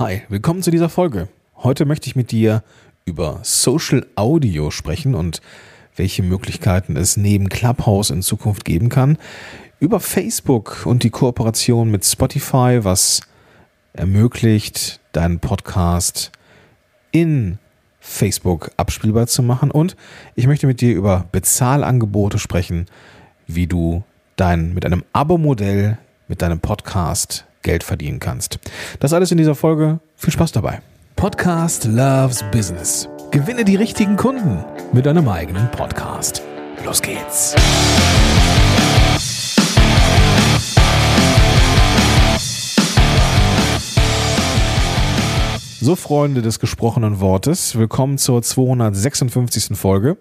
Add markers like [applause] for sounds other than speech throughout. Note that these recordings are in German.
Hi, willkommen zu dieser Folge. Heute möchte ich mit dir über Social Audio sprechen und welche Möglichkeiten es neben Clubhouse in Zukunft geben kann. Über Facebook und die Kooperation mit Spotify, was ermöglicht, deinen Podcast in Facebook abspielbar zu machen. Und ich möchte mit dir über Bezahlangebote sprechen, wie du dein, mit einem Abo-Modell mit deinem Podcast Geld verdienen kannst. Das alles in dieser Folge. Viel Spaß dabei. Podcast Loves Business. Gewinne die richtigen Kunden mit deinem eigenen Podcast. Los geht's. So, Freunde des gesprochenen Wortes, willkommen zur 256. Folge.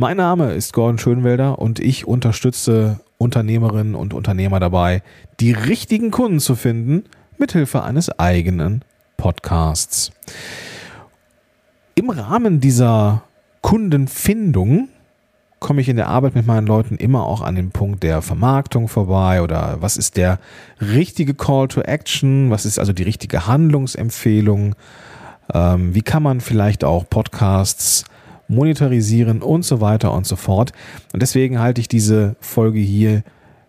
Mein Name ist Gordon Schönwelder und ich unterstütze Unternehmerinnen und Unternehmer dabei, die richtigen Kunden zu finden, mithilfe eines eigenen Podcasts. Im Rahmen dieser Kundenfindung komme ich in der Arbeit mit meinen Leuten immer auch an den Punkt der Vermarktung vorbei oder was ist der richtige Call to Action, was ist also die richtige Handlungsempfehlung, ähm, wie kann man vielleicht auch Podcasts monetarisieren und so weiter und so fort. Und deswegen halte ich diese Folge hier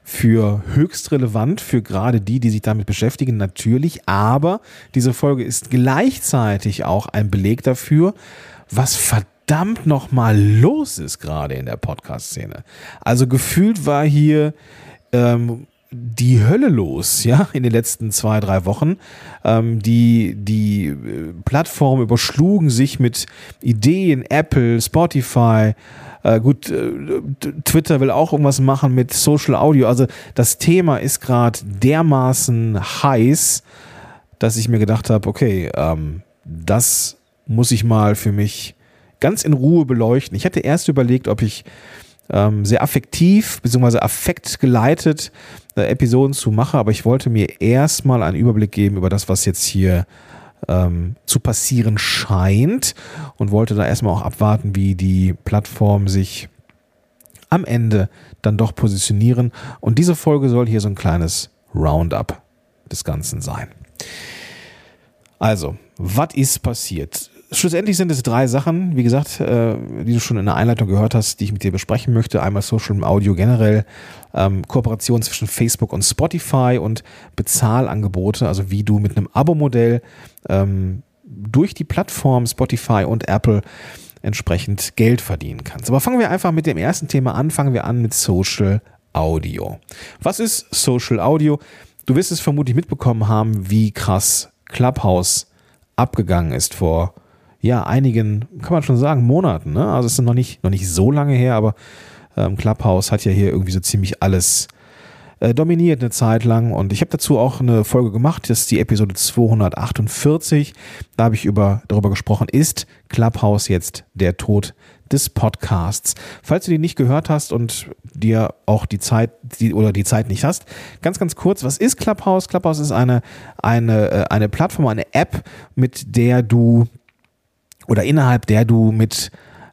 für höchst relevant für gerade die, die sich damit beschäftigen, natürlich. Aber diese Folge ist gleichzeitig auch ein Beleg dafür, was verdammt nochmal los ist gerade in der Podcast-Szene. Also gefühlt war hier ähm, die Hölle los, ja, in den letzten zwei, drei Wochen. Ähm, die, die äh, Plattformen überschlugen sich mit Ideen, Apple, Spotify, äh, gut, äh, Twitter will auch irgendwas machen mit Social Audio. Also das Thema ist gerade dermaßen heiß, dass ich mir gedacht habe, okay, ähm, das muss ich mal für mich ganz in Ruhe beleuchten. Ich hatte erst überlegt, ob ich ähm, sehr affektiv bzw. affektgeleitet äh, Episoden zu mache, aber ich wollte mir erstmal einen Überblick geben über das, was jetzt hier ähm, zu passieren scheint und wollte da erstmal auch abwarten, wie die Plattform sich am Ende dann doch positionieren. Und diese Folge soll hier so ein kleines Roundup des Ganzen sein. Also, was ist passiert? Schlussendlich sind es drei Sachen, wie gesagt, äh, die du schon in der Einleitung gehört hast, die ich mit dir besprechen möchte. Einmal Social Audio generell, ähm, Kooperation zwischen Facebook und Spotify und Bezahlangebote, also wie du mit einem Abo-Modell ähm, durch die Plattform Spotify und Apple entsprechend Geld verdienen kannst. Aber fangen wir einfach mit dem ersten Thema an. Fangen wir an mit Social Audio. Was ist Social Audio? Du wirst es vermutlich mitbekommen haben, wie krass Clubhouse abgegangen ist vor ja einigen, kann man schon sagen, Monaten. Ne? Also es ist noch nicht, noch nicht so lange her, aber ähm, Clubhouse hat ja hier irgendwie so ziemlich alles äh, dominiert eine Zeit lang. Und ich habe dazu auch eine Folge gemacht, das ist die Episode 248. Da habe ich über, darüber gesprochen, ist Clubhouse jetzt der Tod des Podcasts. Falls du die nicht gehört hast und dir auch die Zeit die, oder die Zeit nicht hast, ganz, ganz kurz, was ist Clubhouse? Clubhouse ist eine, eine, äh, eine Plattform, eine App, mit der du oder innerhalb der du mit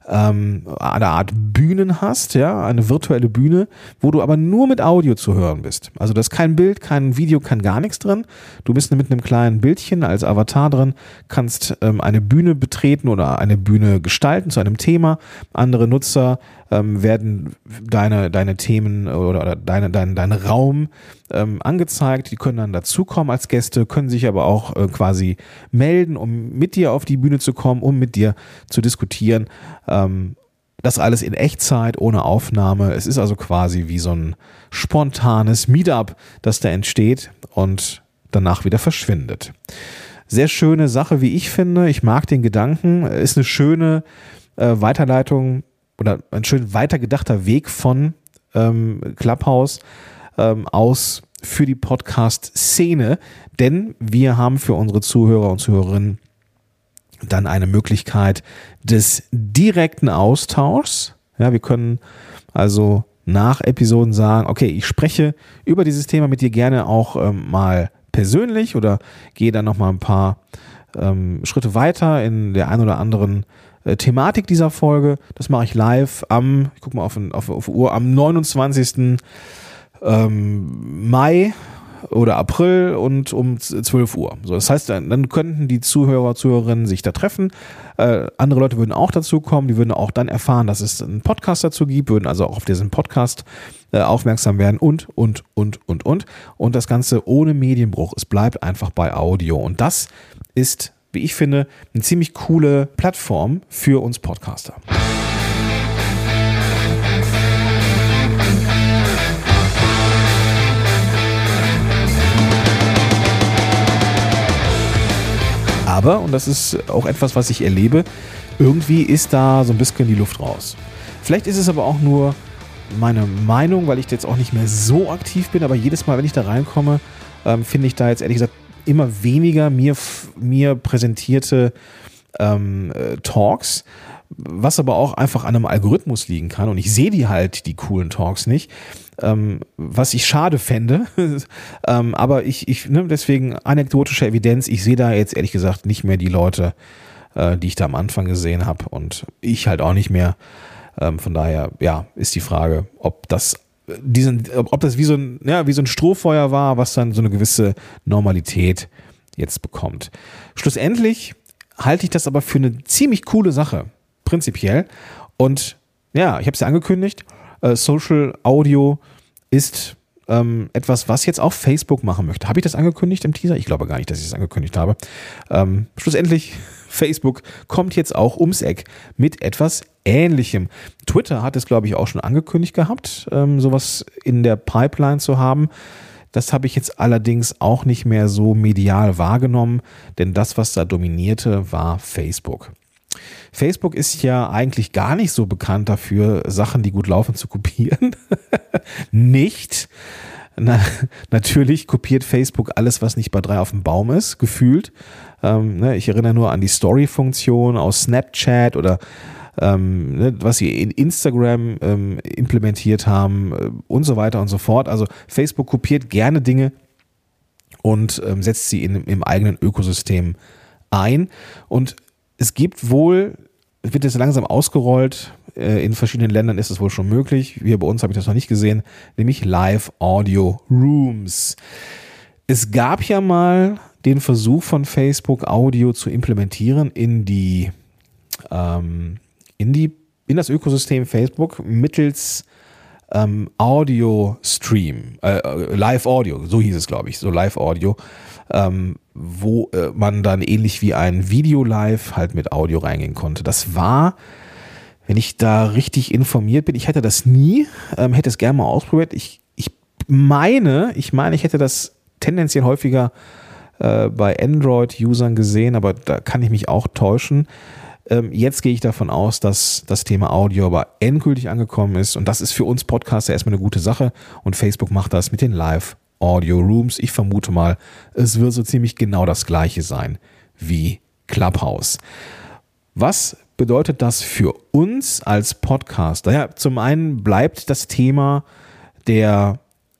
ähm, eine Art Bühnen hast, ja, eine virtuelle Bühne, wo du aber nur mit Audio zu hören bist. Also da ist kein Bild, kein Video, kein gar nichts drin. Du bist mit einem kleinen Bildchen als Avatar drin, kannst ähm, eine Bühne betreten oder eine Bühne gestalten zu einem Thema. Andere Nutzer ähm, werden deine, deine Themen oder, oder deine, dein, dein Raum ähm, angezeigt. Die können dann dazukommen als Gäste, können sich aber auch äh, quasi melden, um mit dir auf die Bühne zu kommen, um mit dir zu diskutieren. Ähm, das alles in Echtzeit, ohne Aufnahme. Es ist also quasi wie so ein spontanes Meetup, das da entsteht und danach wieder verschwindet. Sehr schöne Sache, wie ich finde. Ich mag den Gedanken. Ist eine schöne äh, Weiterleitung oder ein schön weitergedachter Weg von ähm, Clubhouse ähm, aus für die Podcast-Szene, denn wir haben für unsere Zuhörer und Zuhörerinnen dann eine Möglichkeit des direkten Austauschs. Ja, wir können also nach Episoden sagen, okay, ich spreche über dieses Thema mit dir gerne auch ähm, mal persönlich oder gehe dann noch mal ein paar ähm, Schritte weiter in der ein oder anderen äh, Thematik dieser Folge. Das mache ich live am, ich gucke mal auf, auf, auf Uhr, am 29. Ähm, Mai oder April und um 12 Uhr. So, das heißt, dann, dann könnten die Zuhörer, Zuhörerinnen sich da treffen. Äh, andere Leute würden auch dazu kommen, die würden auch dann erfahren, dass es einen Podcast dazu gibt, würden also auch auf diesen Podcast äh, aufmerksam werden und, und, und, und, und. Und das Ganze ohne Medienbruch. Es bleibt einfach bei Audio. Und das ist, wie ich finde, eine ziemlich coole Plattform für uns Podcaster. Aber, und das ist auch etwas, was ich erlebe, irgendwie ist da so ein bisschen die Luft raus. Vielleicht ist es aber auch nur meine Meinung, weil ich jetzt auch nicht mehr so aktiv bin, aber jedes Mal, wenn ich da reinkomme, ähm, finde ich da jetzt ehrlich gesagt immer weniger mir, mir präsentierte ähm, äh, Talks, was aber auch einfach an einem Algorithmus liegen kann. Und ich sehe die halt, die coolen Talks nicht ähm, was ich schade fände. [laughs] ähm, aber ich, ich ne, deswegen anekdotische Evidenz, ich sehe da jetzt ehrlich gesagt nicht mehr die Leute, äh, die ich da am Anfang gesehen habe und ich halt auch nicht mehr. Ähm, von daher, ja, ist die Frage, ob das diesen, ob das wie so ein, ja, wie so ein Strohfeuer war, was dann so eine gewisse Normalität jetzt bekommt. Schlussendlich halte ich das aber für eine ziemlich coole Sache, prinzipiell. Und ja, ich habe es ja angekündigt, äh, Social Audio ist ähm, etwas, was jetzt auch Facebook machen möchte. Habe ich das angekündigt im Teaser? Ich glaube gar nicht, dass ich es das angekündigt habe. Ähm, schlussendlich, Facebook kommt jetzt auch ums Eck mit etwas Ähnlichem. Twitter hat es, glaube ich, auch schon angekündigt gehabt, ähm, sowas in der Pipeline zu haben. Das habe ich jetzt allerdings auch nicht mehr so medial wahrgenommen, denn das, was da dominierte, war Facebook. Facebook ist ja eigentlich gar nicht so bekannt dafür, Sachen, die gut laufen, zu kopieren. [laughs] nicht. Na, natürlich kopiert Facebook alles, was nicht bei drei auf dem Baum ist, gefühlt. Ähm, ne, ich erinnere nur an die Story-Funktion aus Snapchat oder ähm, ne, was sie in Instagram ähm, implementiert haben äh, und so weiter und so fort. Also Facebook kopiert gerne Dinge und ähm, setzt sie in, im eigenen Ökosystem ein. Und es gibt wohl wird jetzt langsam ausgerollt. Äh, in verschiedenen Ländern ist es wohl schon möglich. Hier bei uns habe ich das noch nicht gesehen, nämlich Live Audio Rooms. Es gab ja mal den Versuch von Facebook, Audio zu implementieren in die, ähm, in die, in das Ökosystem Facebook mittels ähm, Audio Stream, äh, äh Live Audio, so hieß es, glaube ich, so Live Audio ähm, wo äh, man dann ähnlich wie ein Video live halt mit Audio reingehen konnte. Das war, wenn ich da richtig informiert bin, ich hätte das nie, ähm, hätte es gerne mal ausprobiert. Ich, ich meine, ich meine, ich hätte das tendenziell häufiger äh, bei Android-Usern gesehen, aber da kann ich mich auch täuschen. Ähm, jetzt gehe ich davon aus, dass das Thema Audio aber endgültig angekommen ist und das ist für uns Podcaster erstmal eine gute Sache und Facebook macht das mit den Live Audio Rooms. Ich vermute mal, es wird so ziemlich genau das gleiche sein wie Clubhouse. Was bedeutet das für uns als Podcaster? Ja, zum einen bleibt das Thema der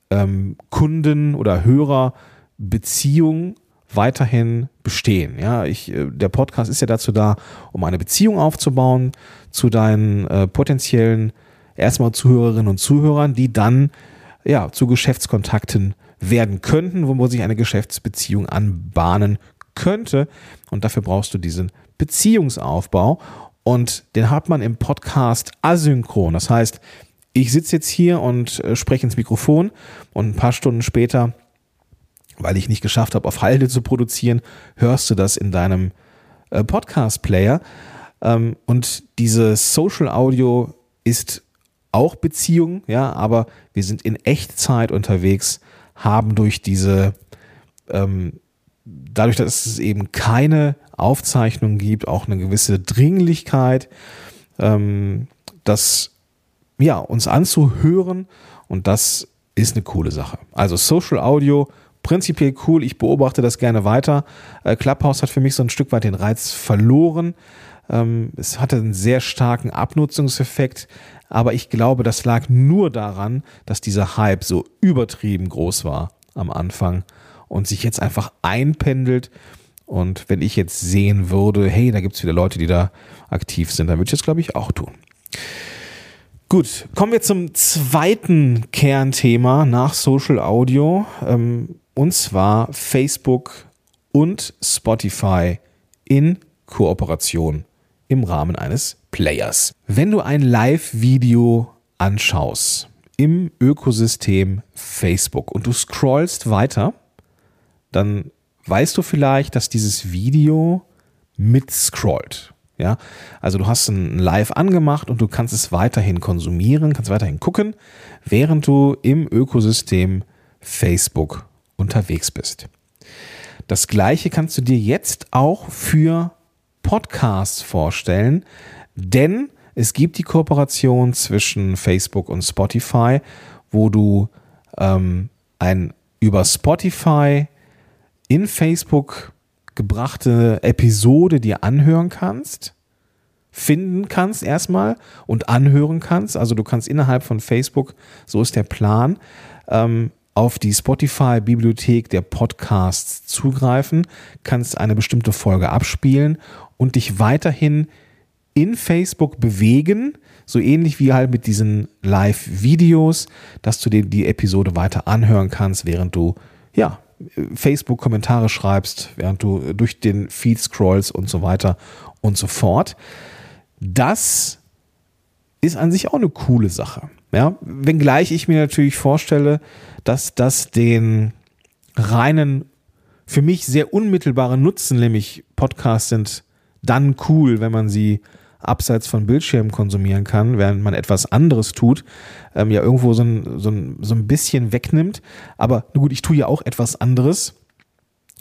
ähm, Kunden- oder Hörerbeziehung weiterhin bestehen. Ja, ich, äh, der Podcast ist ja dazu da, um eine Beziehung aufzubauen zu deinen äh, potenziellen erstmal Zuhörerinnen und Zuhörern, die dann ja zu Geschäftskontakten werden könnten, wo sich eine Geschäftsbeziehung anbahnen könnte. Und dafür brauchst du diesen Beziehungsaufbau. Und den hat man im Podcast asynchron. Das heißt, ich sitze jetzt hier und äh, spreche ins Mikrofon und ein paar Stunden später, weil ich nicht geschafft habe, auf Halde zu produzieren, hörst du das in deinem äh, Podcast-Player. Ähm, und dieses Social Audio ist auch Beziehung, ja, aber wir sind in Echtzeit unterwegs haben durch diese, ähm, dadurch, dass es eben keine Aufzeichnung gibt, auch eine gewisse Dringlichkeit, ähm, das ja, uns anzuhören und das ist eine coole Sache. Also Social Audio, prinzipiell cool, ich beobachte das gerne weiter. Äh, Clubhouse hat für mich so ein Stück weit den Reiz verloren. Ähm, es hatte einen sehr starken Abnutzungseffekt, aber ich glaube, das lag nur daran, dass dieser Hype so übertrieben groß war am Anfang und sich jetzt einfach einpendelt. Und wenn ich jetzt sehen würde, hey, da gibt es wieder Leute, die da aktiv sind, dann würde ich das, glaube ich, auch tun. Gut, kommen wir zum zweiten Kernthema nach Social Audio. Ähm, und zwar Facebook und Spotify in Kooperation im Rahmen eines Players. Wenn du ein Live-Video anschaust im Ökosystem Facebook und du scrollst weiter, dann weißt du vielleicht, dass dieses Video mitscrollt. Ja, also du hast ein Live angemacht und du kannst es weiterhin konsumieren, kannst weiterhin gucken, während du im Ökosystem Facebook unterwegs bist. Das gleiche kannst du dir jetzt auch für Podcasts vorstellen, denn es gibt die Kooperation zwischen Facebook und Spotify, wo du ähm, ein über Spotify in Facebook gebrachte Episode dir anhören kannst, finden kannst erstmal und anhören kannst. Also du kannst innerhalb von Facebook, so ist der Plan, ähm, auf die Spotify-Bibliothek der Podcasts zugreifen, kannst eine bestimmte Folge abspielen und dich weiterhin in Facebook bewegen, so ähnlich wie halt mit diesen Live-Videos, dass du dir die Episode weiter anhören kannst, während du ja Facebook-Kommentare schreibst, während du durch den Feed scrollst und so weiter und so fort. Das ist an sich auch eine coole Sache. Ja, wenngleich ich mir natürlich vorstelle, dass das den reinen, für mich sehr unmittelbaren Nutzen, nämlich Podcasts sind dann cool, wenn man sie abseits von Bildschirmen konsumieren kann, während man etwas anderes tut, ähm, ja irgendwo so ein, so, ein, so ein bisschen wegnimmt. Aber gut, ich tue ja auch etwas anderes,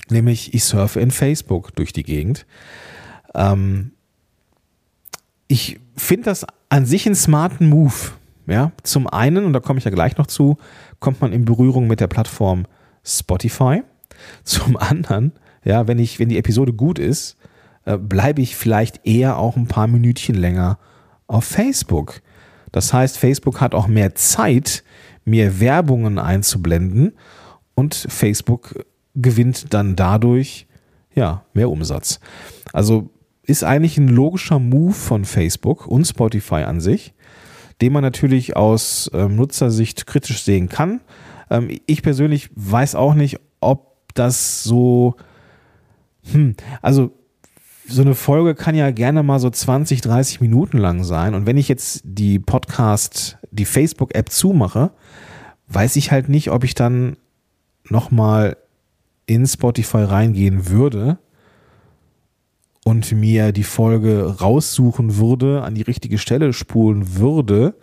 nämlich ich surfe in Facebook durch die Gegend. Ähm, ich finde das an sich einen smarten Move. Ja, zum einen, und da komme ich ja gleich noch zu, kommt man in Berührung mit der Plattform Spotify. [laughs] Zum anderen, ja, wenn ich, wenn die Episode gut ist, äh, bleibe ich vielleicht eher auch ein paar Minütchen länger auf Facebook. Das heißt, Facebook hat auch mehr Zeit, mir Werbungen einzublenden und Facebook gewinnt dann dadurch ja mehr Umsatz. Also ist eigentlich ein logischer Move von Facebook und Spotify an sich den man natürlich aus ähm, Nutzersicht kritisch sehen kann. Ähm, ich persönlich weiß auch nicht, ob das so, hm, also so eine Folge kann ja gerne mal so 20, 30 Minuten lang sein. Und wenn ich jetzt die Podcast, die Facebook-App zumache, weiß ich halt nicht, ob ich dann nochmal in Spotify reingehen würde und mir die Folge raussuchen würde, an die richtige Stelle spulen würde,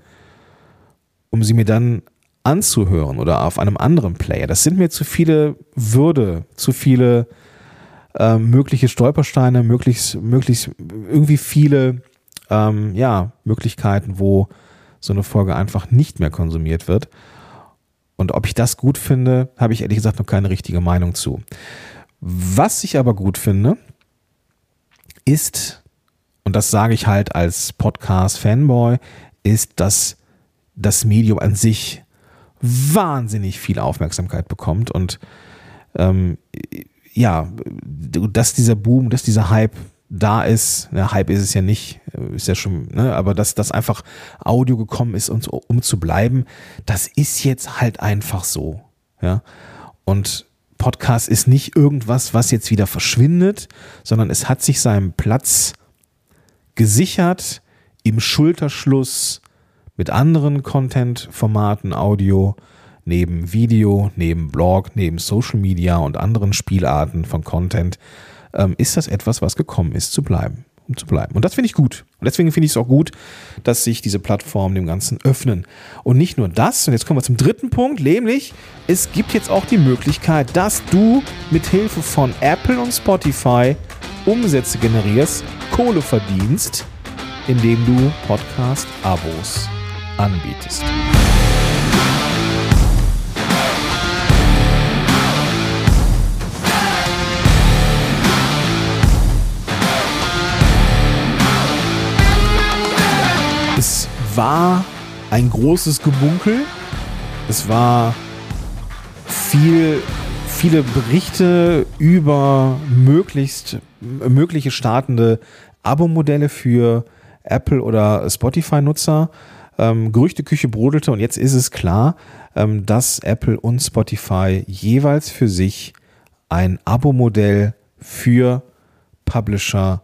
um sie mir dann anzuhören oder auf einem anderen Player. Das sind mir zu viele Würde, zu viele äh, mögliche Stolpersteine, möglichst, möglichst irgendwie viele ähm, ja, Möglichkeiten, wo so eine Folge einfach nicht mehr konsumiert wird. Und ob ich das gut finde, habe ich ehrlich gesagt noch keine richtige Meinung zu. Was ich aber gut finde, ist, und das sage ich halt als Podcast-Fanboy, ist, dass das Medium an sich wahnsinnig viel Aufmerksamkeit bekommt und ähm, ja, dass dieser Boom, dass dieser Hype da ist, ja, Hype ist es ja nicht, ist ja schon, ne, aber dass das einfach Audio gekommen ist, und, um zu bleiben, das ist jetzt halt einfach so, ja. Und Podcast ist nicht irgendwas, was jetzt wieder verschwindet, sondern es hat sich seinen Platz gesichert im Schulterschluss mit anderen Content-Formaten, Audio, neben Video, neben Blog, neben Social Media und anderen Spielarten von Content, ähm, ist das etwas, was gekommen ist, zu bleiben um zu bleiben. Und das finde ich gut. Und deswegen finde ich es auch gut, dass sich diese Plattformen dem Ganzen öffnen. Und nicht nur das, und jetzt kommen wir zum dritten Punkt, nämlich es gibt jetzt auch die Möglichkeit, dass du mit Hilfe von Apple und Spotify Umsätze generierst, Kohle verdienst, indem du Podcast-Abos anbietest. War ein großes Gebunkel. Es war viel, viele Berichte über möglichst mögliche startende Abo-Modelle für Apple oder Spotify-Nutzer. Ähm, Gerüchteküche brodelte und jetzt ist es klar. ähm, dass Apple und Spotify jeweils für sich ein Abo-Modell für Publisher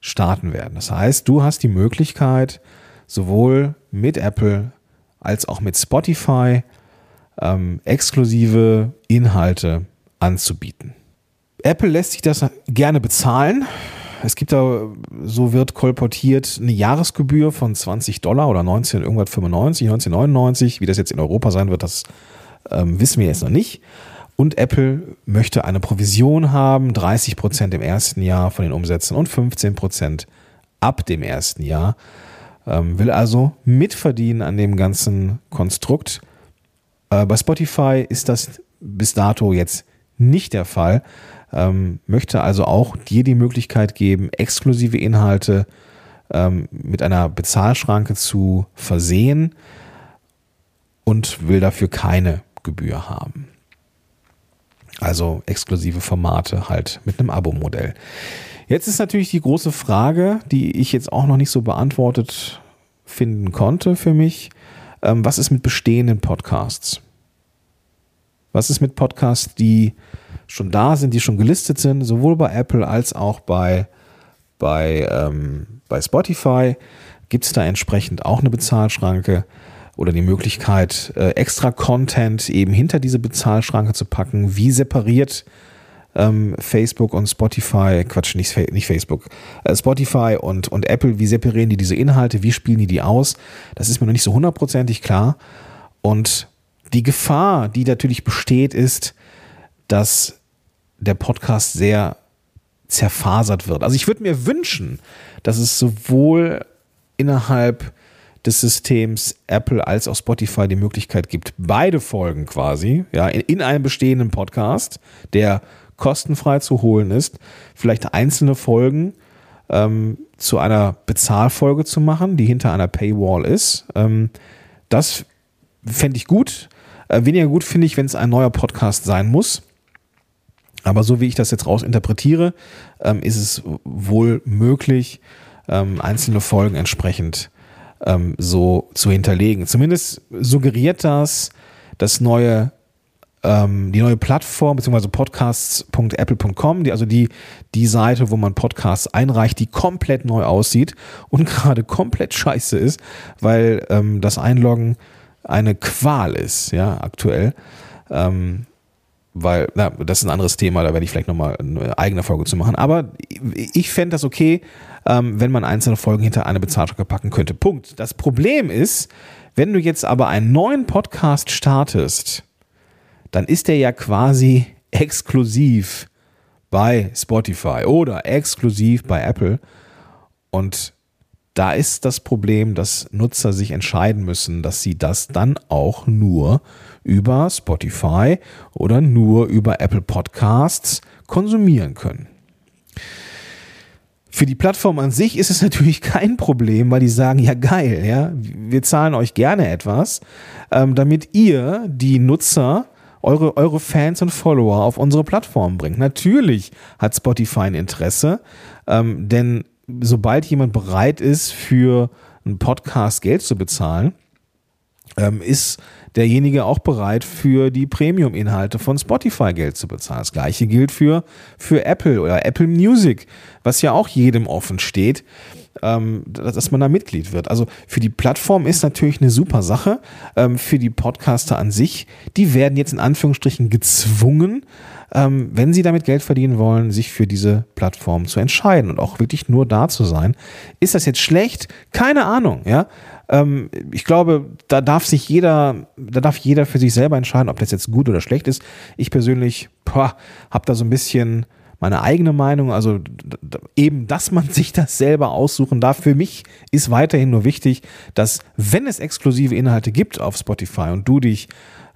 starten werden. Das heißt, du hast die Möglichkeit, sowohl mit Apple als auch mit Spotify ähm, exklusive Inhalte anzubieten. Apple lässt sich das gerne bezahlen. Es gibt da, so wird kolportiert, eine Jahresgebühr von 20 Dollar oder 19, irgendwas 95, 1999. Wie das jetzt in Europa sein wird, das ähm, wissen wir jetzt noch nicht. Und Apple möchte eine Provision haben, 30 Prozent im ersten Jahr von den Umsätzen und 15 Prozent ab dem ersten Jahr. Ähm, will also mitverdienen an dem ganzen Konstrukt. Äh, bei Spotify ist das bis dato jetzt nicht der Fall. Ähm, möchte also auch dir die Möglichkeit geben, exklusive Inhalte ähm, mit einer Bezahlschranke zu versehen und will dafür keine Gebühr haben. Also exklusive Formate halt mit einem Abo-Modell. Jetzt ist natürlich die große Frage, die ich jetzt auch noch nicht so beantwortet finden konnte für mich. Ähm, was ist mit bestehenden Podcasts? Was ist mit Podcasts, die schon da sind, die schon gelistet sind, sowohl bei Apple als auch bei, bei, ähm, bei Spotify? Gibt es da entsprechend auch eine Bezahlschranke? oder die Möglichkeit, äh, extra Content eben hinter diese Bezahlschranke zu packen. Wie separiert ähm, Facebook und Spotify, Quatsch, nicht, nicht Facebook, äh, Spotify und, und Apple, wie separieren die diese Inhalte, wie spielen die die aus? Das ist mir noch nicht so hundertprozentig klar. Und die Gefahr, die natürlich besteht, ist, dass der Podcast sehr zerfasert wird. Also ich würde mir wünschen, dass es sowohl innerhalb des Systems Apple als auch Spotify die Möglichkeit gibt, beide Folgen quasi, ja, in, in einem bestehenden Podcast, der kostenfrei zu holen ist, vielleicht einzelne Folgen ähm, zu einer Bezahlfolge zu machen, die hinter einer Paywall ist. Ähm, das fände ich gut. Äh, weniger gut finde ich, wenn es ein neuer Podcast sein muss. Aber so wie ich das jetzt rausinterpretiere, ähm, ist es wohl möglich, ähm, einzelne Folgen entsprechend ähm, so zu hinterlegen. Zumindest suggeriert das das neue ähm, die neue Plattform beziehungsweise podcasts.apple.com, die, also die, die Seite, wo man Podcasts einreicht, die komplett neu aussieht und [laughs] gerade komplett scheiße ist, weil ähm, das Einloggen eine Qual ist, ja, aktuell. Ähm, weil, na, das ist ein anderes Thema, da werde ich vielleicht nochmal eine eigene Folge zu machen. Aber ich fände das okay, ähm, wenn man einzelne Folgen hinter eine Bezahlstrecke packen könnte. Punkt. Das Problem ist, wenn du jetzt aber einen neuen Podcast startest, dann ist der ja quasi exklusiv bei Spotify oder exklusiv bei Apple. Und da ist das Problem, dass Nutzer sich entscheiden müssen, dass sie das dann auch nur über Spotify oder nur über Apple Podcasts konsumieren können. Für die Plattform an sich ist es [laughs] natürlich kein Problem, weil die sagen, ja geil, ja, wir zahlen euch gerne etwas, ähm, damit ihr die Nutzer, eure, eure Fans und Follower auf unsere Plattform bringt. Natürlich hat Spotify ein Interesse, ähm, denn sobald jemand bereit ist, für einen Podcast Geld zu bezahlen, ähm, ist derjenige auch bereit, für die Premium-Inhalte von Spotify Geld zu bezahlen. Das gleiche gilt für, für Apple oder Apple Music, was ja auch jedem offen steht, ähm, dass man da Mitglied wird. Also für die Plattform ist natürlich eine super Sache. Ähm, für die Podcaster an sich, die werden jetzt in Anführungsstrichen gezwungen, ähm, wenn sie damit Geld verdienen wollen, sich für diese Plattform zu entscheiden und auch wirklich nur da zu sein. Ist das jetzt schlecht? Keine Ahnung, ja. Ähm, ich glaube, da darf sich jeder, da darf jeder für sich selber entscheiden, ob das jetzt gut oder schlecht ist. Ich persönlich habe da so ein bisschen meine eigene Meinung, also eben, dass man [laughs] sich das selber aussuchen darf. Für mich ist weiterhin nur wichtig, dass wenn es exklusive Inhalte gibt auf Spotify und du dich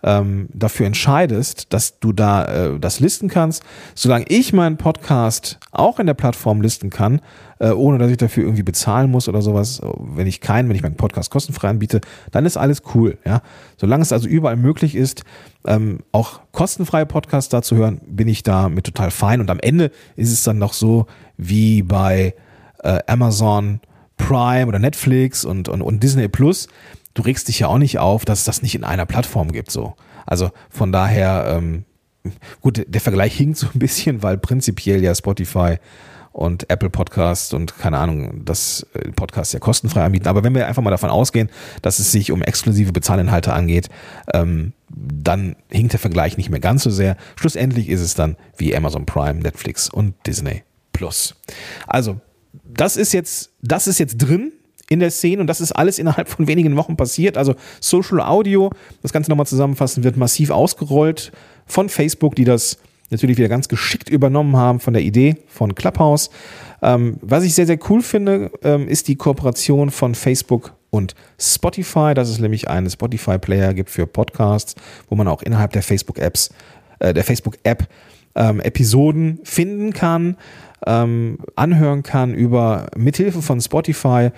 ähm, dafür entscheidest, dass du da äh, das listen kannst, solange ich meinen Podcast auch in der Plattform listen kann, äh, ohne dass ich dafür irgendwie bezahlen muss oder sowas, wenn ich keinen, wenn ich meinen Podcast kostenfrei anbiete, dann ist alles cool. Ja, solange es also überall möglich ist, ähm, auch kostenfreie Podcasts da zu hören, bin ich da mit total fein. Und am Ende ist es dann noch so wie bei äh, Amazon Prime oder Netflix und, und, und Disney Plus du regst dich ja auch nicht auf, dass es das nicht in einer Plattform gibt. So. Also von daher, ähm, gut, der Vergleich hinkt so ein bisschen, weil prinzipiell ja Spotify und Apple Podcast und keine Ahnung, das äh, Podcast ja kostenfrei anbieten. Aber wenn wir einfach mal davon ausgehen, dass es sich um exklusive Bezahlinhalte angeht, ähm, dann hinkt der Vergleich nicht mehr ganz so sehr. Schlussendlich ist es dann wie Amazon Prime, Netflix und Disney Plus. Also, das ist jetzt, das ist jetzt drin in der Szene und das ist alles innerhalb von wenigen Wochen passiert. Also Social Audio, das Ganze nochmal zusammenfassen, wird massiv ausgerollt von Facebook, die das natürlich wieder ganz geschickt übernommen haben von der Idee von Clubhouse. Ähm, was ich sehr, sehr cool finde, ähm, ist die Kooperation von Facebook und Spotify, dass es nämlich einen Spotify-Player gibt für Podcasts, wo man auch innerhalb der Facebook-Apps, äh, der Facebook-App ähm, Episoden finden kann, ähm, anhören kann über mithilfe von Spotify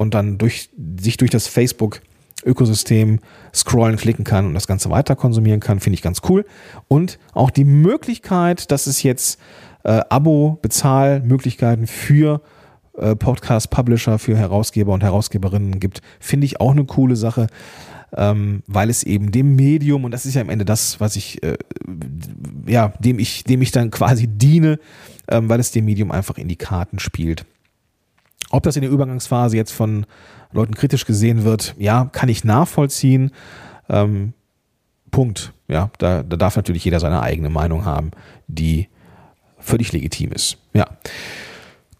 und dann durch, sich durch das Facebook Ökosystem scrollen, klicken kann und das Ganze weiter konsumieren kann, finde ich ganz cool. Und auch die Möglichkeit, dass es jetzt äh, Abo-Bezahlmöglichkeiten für äh, Podcast-Publisher, für Herausgeber und Herausgeberinnen gibt, finde ich auch eine coole Sache, ähm, weil es eben dem Medium, und das ist ja am Ende das, was ich, äh, ja, dem ich, dem ich dann quasi diene, ähm, weil es dem Medium einfach in die Karten spielt. Ob das in der Übergangsphase jetzt von Leuten kritisch gesehen wird, ja, kann ich nachvollziehen. Ähm, Punkt. Ja, da, da darf natürlich jeder seine eigene Meinung haben, die völlig legitim ist. Ja.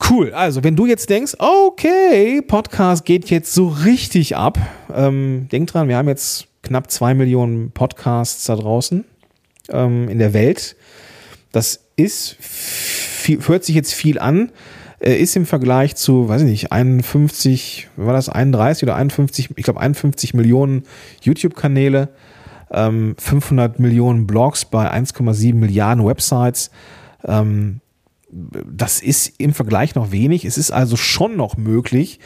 Cool. Also, wenn du jetzt denkst, okay, Podcast geht jetzt so richtig ab, ähm, denk dran, wir haben jetzt knapp zwei Millionen Podcasts da draußen ähm, in der Welt. Das ist, viel, hört sich jetzt viel an, ist im Vergleich zu, weiß ich nicht, 51, war das 31 oder 51, ich glaube 51 Millionen YouTube-Kanäle, ähm, 500 Millionen Blogs bei 1,7 Milliarden Websites. Ähm, das ist im Vergleich noch wenig. Es ist also schon noch möglich,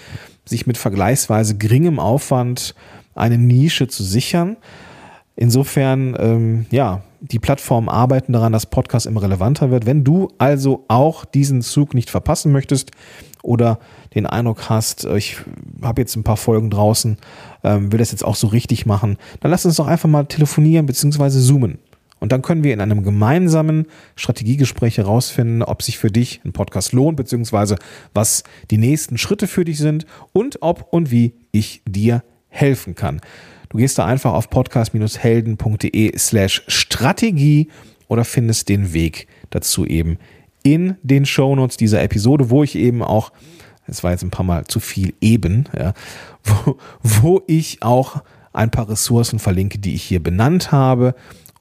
sich mit vergleichsweise geringem Aufwand eine Nische zu sichern. Insofern, ähm, ja, die Plattformen arbeiten daran, dass Podcast immer relevanter wird. Wenn du also auch diesen Zug nicht verpassen möchtest oder den Eindruck hast, äh, ich habe jetzt ein paar Folgen draußen, ähm, will das jetzt auch so richtig machen, dann lass uns doch einfach mal telefonieren bzw. zoomen. Und dann können wir in einem gemeinsamen Strategiegespräch herausfinden, ob sich für dich ein Podcast lohnt, beziehungsweise was die nächsten Schritte für dich sind und ob und wie ich dir helfen kann. Du gehst da einfach auf podcast-helden.de slash Strategie oder findest den Weg dazu eben in den Shownotes dieser Episode, wo ich eben auch, es war jetzt ein paar Mal zu viel eben, ja, [laughs] wo, wo ich auch ein paar Ressourcen verlinke, die ich hier benannt habe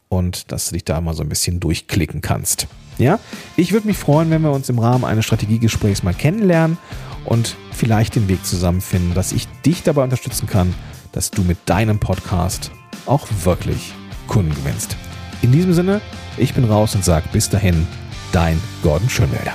und dass du dich da mal so ein bisschen durchklicken kannst. Ja, ich würde mich freuen, wenn wir uns im Rahmen eines Strategiegesprächs mal kennenlernen und vielleicht den Weg zusammenfinden, dass ich dich dabei unterstützen kann, dass du mit deinem Podcast auch wirklich Kunden gewinnst. In diesem Sinne, ich bin raus und sage bis dahin, dein Gordon Schönwälder.